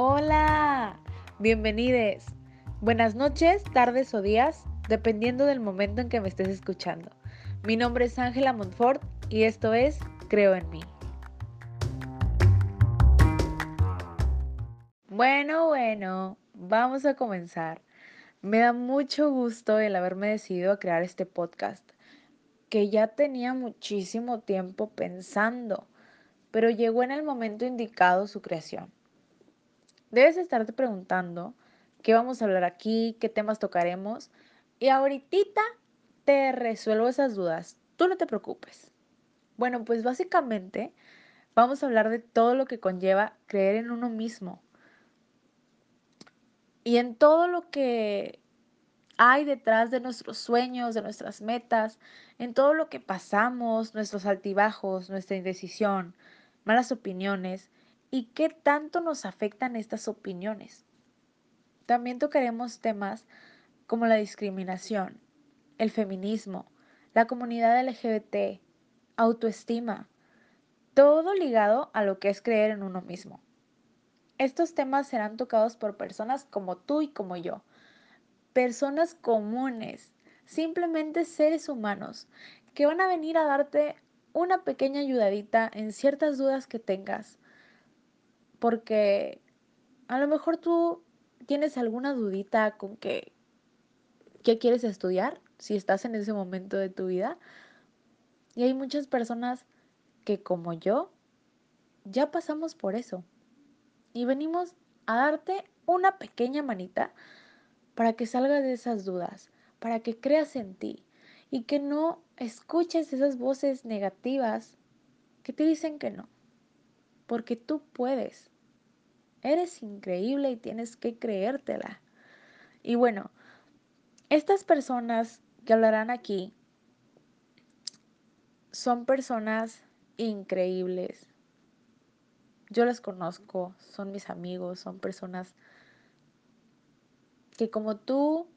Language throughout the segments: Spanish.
Hola, bienvenidos. Buenas noches, tardes o días, dependiendo del momento en que me estés escuchando. Mi nombre es Ángela Montfort y esto es Creo en mí. Bueno, bueno, vamos a comenzar. Me da mucho gusto el haberme decidido a crear este podcast, que ya tenía muchísimo tiempo pensando, pero llegó en el momento indicado su creación. Debes estarte preguntando qué vamos a hablar aquí, qué temas tocaremos y ahorita te resuelvo esas dudas. Tú no te preocupes. Bueno, pues básicamente vamos a hablar de todo lo que conlleva creer en uno mismo y en todo lo que hay detrás de nuestros sueños, de nuestras metas, en todo lo que pasamos, nuestros altibajos, nuestra indecisión, malas opiniones y qué tanto nos afectan estas opiniones. También tocaremos temas como la discriminación, el feminismo, la comunidad LGBT, autoestima, todo ligado a lo que es creer en uno mismo. Estos temas serán tocados por personas como tú y como yo, personas comunes, simplemente seres humanos, que van a venir a darte una pequeña ayudadita en ciertas dudas que tengas, porque a lo mejor tú tienes alguna dudita con que qué quieres estudiar, si estás en ese momento de tu vida. Y hay muchas personas que como yo ya pasamos por eso. Y venimos a darte una pequeña manita para que salgas de esas dudas, para que creas en ti y que no escuches esas voces negativas que te dicen que no porque tú puedes. Eres increíble y tienes que creértela. Y bueno, estas personas que hablarán aquí son personas increíbles. Yo las conozco, son mis amigos, son personas que como tú,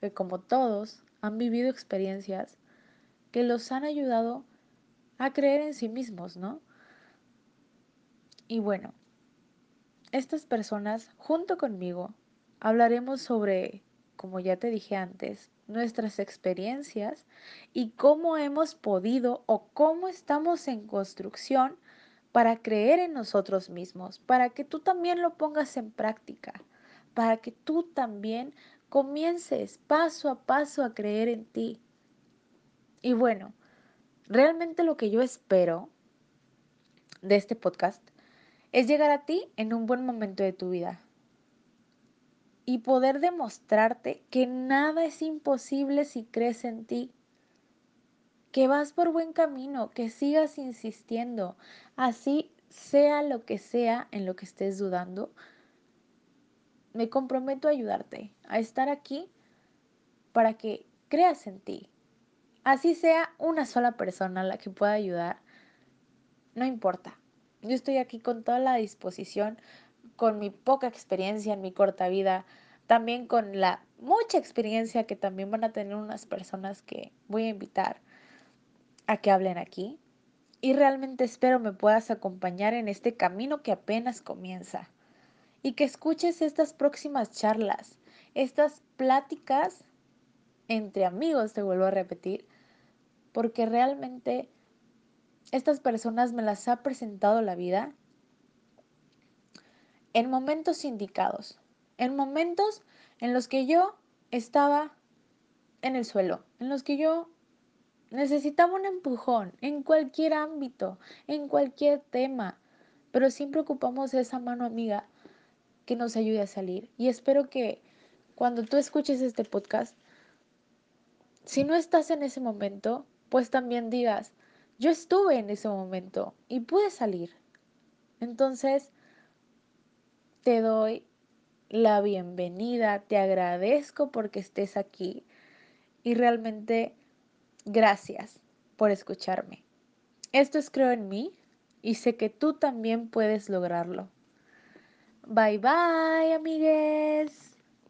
que como todos, han vivido experiencias que los han ayudado a creer en sí mismos, ¿no? Y bueno, estas personas junto conmigo hablaremos sobre, como ya te dije antes, nuestras experiencias y cómo hemos podido o cómo estamos en construcción para creer en nosotros mismos, para que tú también lo pongas en práctica, para que tú también comiences paso a paso a creer en ti. Y bueno, realmente lo que yo espero de este podcast es llegar a ti en un buen momento de tu vida y poder demostrarte que nada es imposible si crees en ti, que vas por buen camino, que sigas insistiendo, así sea lo que sea en lo que estés dudando. Me comprometo a ayudarte, a estar aquí para que creas en ti. Así sea una sola persona la que pueda ayudar, no importa. Yo estoy aquí con toda la disposición, con mi poca experiencia en mi corta vida, también con la mucha experiencia que también van a tener unas personas que voy a invitar a que hablen aquí. Y realmente espero me puedas acompañar en este camino que apenas comienza. Y que escuches estas próximas charlas, estas pláticas entre amigos, te vuelvo a repetir, porque realmente estas personas me las ha presentado la vida en momentos indicados, en momentos en los que yo estaba en el suelo, en los que yo necesitaba un empujón en cualquier ámbito, en cualquier tema, pero siempre ocupamos esa mano amiga que nos ayude a salir. Y espero que cuando tú escuches este podcast, si no estás en ese momento, pues también digas, yo estuve en ese momento y pude salir. Entonces, te doy la bienvenida, te agradezco porque estés aquí y realmente gracias por escucharme. Esto es Creo en mí y sé que tú también puedes lograrlo. Bye bye, amigues.